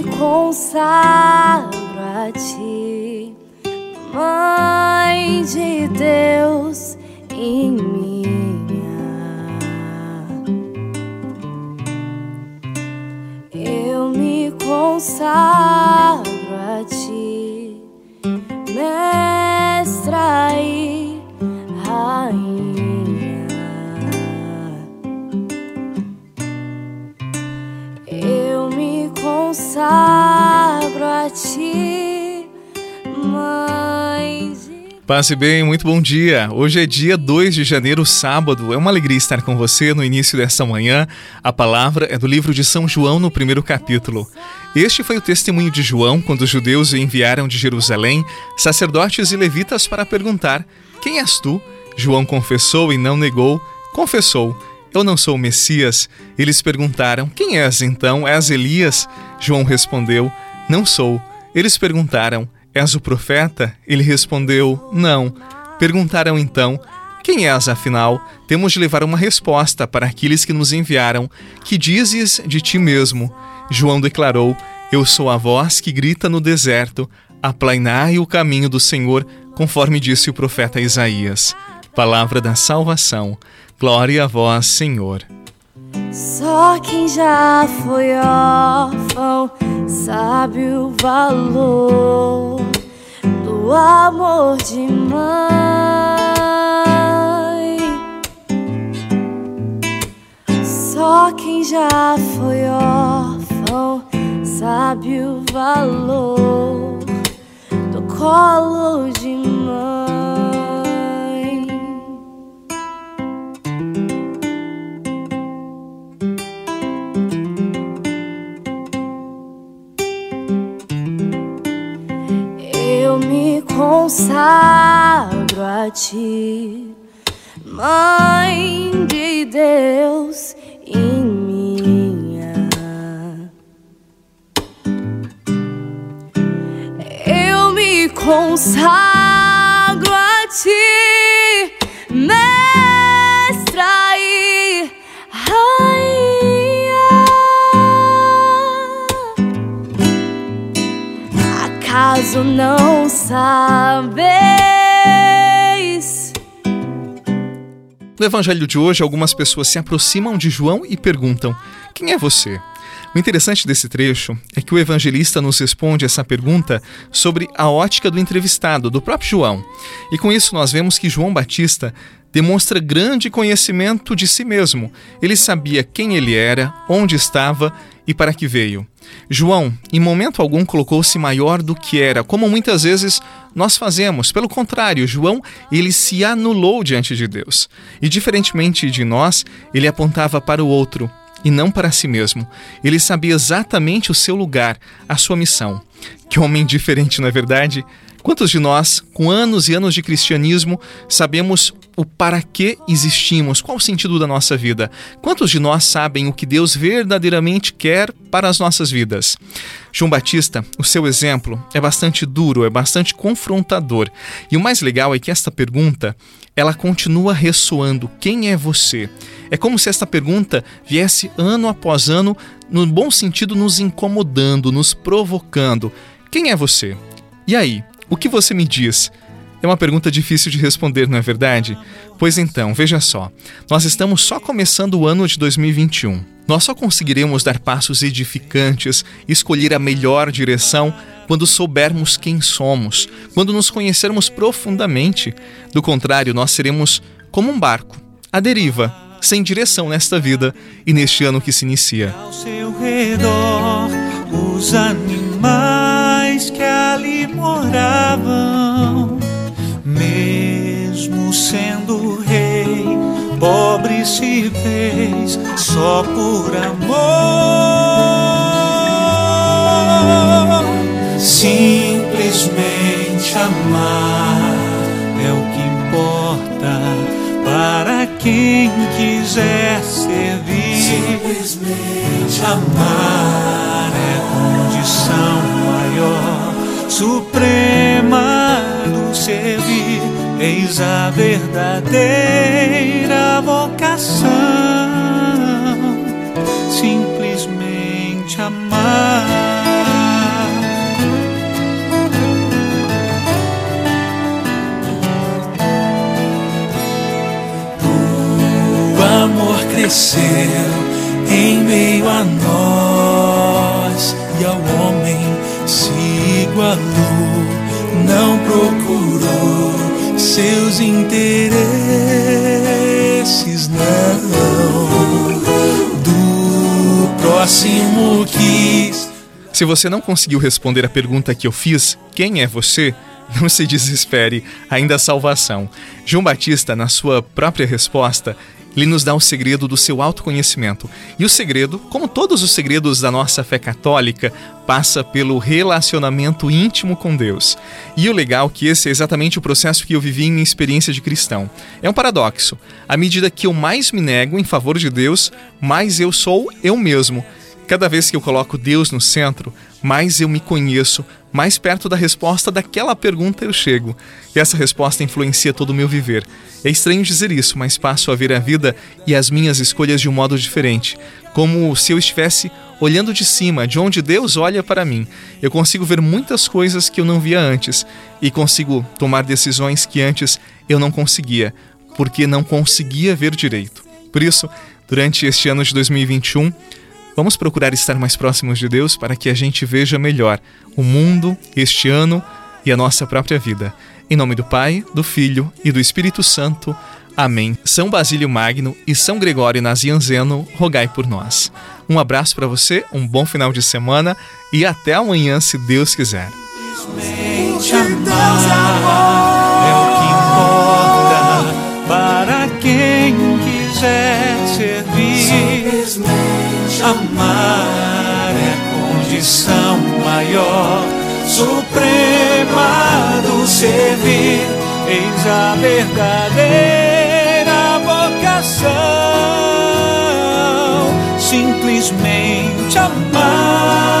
me consagro a ti, Mãe de Deus e minha. Eu me consagro consagro a ti, Mãe Passe bem, muito bom dia. Hoje é dia 2 de janeiro, sábado. É uma alegria estar com você no início desta manhã. A palavra é do livro de São João, no primeiro capítulo. Este foi o testemunho de João quando os judeus o enviaram de Jerusalém sacerdotes e levitas para perguntar: Quem és tu? João confessou e não negou. Confessou: Eu não sou o Messias. Eles perguntaram: Quem és então? És Elias? João respondeu: Não sou. Eles perguntaram: És o profeta? Ele respondeu: Não. Perguntaram então: Quem és, afinal? Temos de levar uma resposta para aqueles que nos enviaram. Que dizes de ti mesmo? João declarou: Eu sou a voz que grita no deserto: Aplainai o caminho do Senhor, conforme disse o profeta Isaías. Palavra da salvação. Glória a vós, Senhor. Só quem já foi órfão sabe o valor do amor de mãe. Só quem já foi órfão sabe o valor do colo de mãe. A ti, Mãe de Deus e minha. Eu me consagro a ti, Mestra e Rainha. Acaso não sabeis? No evangelho de hoje, algumas pessoas se aproximam de João e perguntam: Quem é você? O interessante desse trecho é que o evangelista nos responde essa pergunta sobre a ótica do entrevistado, do próprio João. E com isso nós vemos que João Batista demonstra grande conhecimento de si mesmo. Ele sabia quem ele era, onde estava e para que veio. João, em momento algum, colocou-se maior do que era, como muitas vezes nós fazemos. Pelo contrário, João, ele se anulou diante de Deus. E diferentemente de nós, ele apontava para o outro e não para si mesmo. Ele sabia exatamente o seu lugar, a sua missão. Que homem diferente, não é verdade? Quantos de nós, com anos e anos de cristianismo, sabemos o para que existimos? Qual o sentido da nossa vida? Quantos de nós sabem o que Deus verdadeiramente quer para as nossas vidas? João Batista, o seu exemplo é bastante duro, é bastante confrontador. E o mais legal é que esta pergunta, ela continua ressoando: quem é você? É como se esta pergunta viesse ano após ano, no bom sentido, nos incomodando, nos provocando. Quem é você? E aí, o que você me diz? É uma pergunta difícil de responder, não é verdade? Pois então, veja só. Nós estamos só começando o ano de 2021. Nós só conseguiremos dar passos edificantes, escolher a melhor direção quando soubermos quem somos, quando nos conhecermos profundamente. Do contrário, nós seremos como um barco, à deriva, sem direção nesta vida e neste ano que se inicia. Ao seu redor, os animais que ali moravam, mesmo sendo rei, pobre se fez só por amor. Simplesmente amar é o que importa para quem quiser servir. Simplesmente amar eis a verdadeira vocação, simplesmente amar. O amor cresceu em meio a nós e ao homem se igualou, não procurou seus interesses, não. Do próximo quis. Se você não conseguiu responder a pergunta que eu fiz, quem é você? Não se desespere, ainda há salvação. João Batista, na sua própria resposta, ele nos dá o segredo do seu autoconhecimento. E o segredo, como todos os segredos da nossa fé católica, passa pelo relacionamento íntimo com Deus. E o legal é que esse é exatamente o processo que eu vivi em minha experiência de cristão. É um paradoxo. À medida que eu mais me nego em favor de Deus, mais eu sou eu mesmo. Cada vez que eu coloco Deus no centro, mais eu me conheço, mais perto da resposta daquela pergunta eu chego. E essa resposta influencia todo o meu viver. É estranho dizer isso, mas passo a ver a vida e as minhas escolhas de um modo diferente, como se eu estivesse olhando de cima, de onde Deus olha para mim. Eu consigo ver muitas coisas que eu não via antes e consigo tomar decisões que antes eu não conseguia, porque não conseguia ver direito. Por isso, durante este ano de 2021, Vamos procurar estar mais próximos de Deus para que a gente veja melhor o mundo, este ano e a nossa própria vida. Em nome do Pai, do Filho e do Espírito Santo. Amém. São Basílio Magno e São Gregório Nazianzeno, rogai por nós. Um abraço para você, um bom final de semana e até amanhã, se Deus quiser. Amar é condição maior, suprema do servir. Eis a verdadeira vocação, simplesmente amar.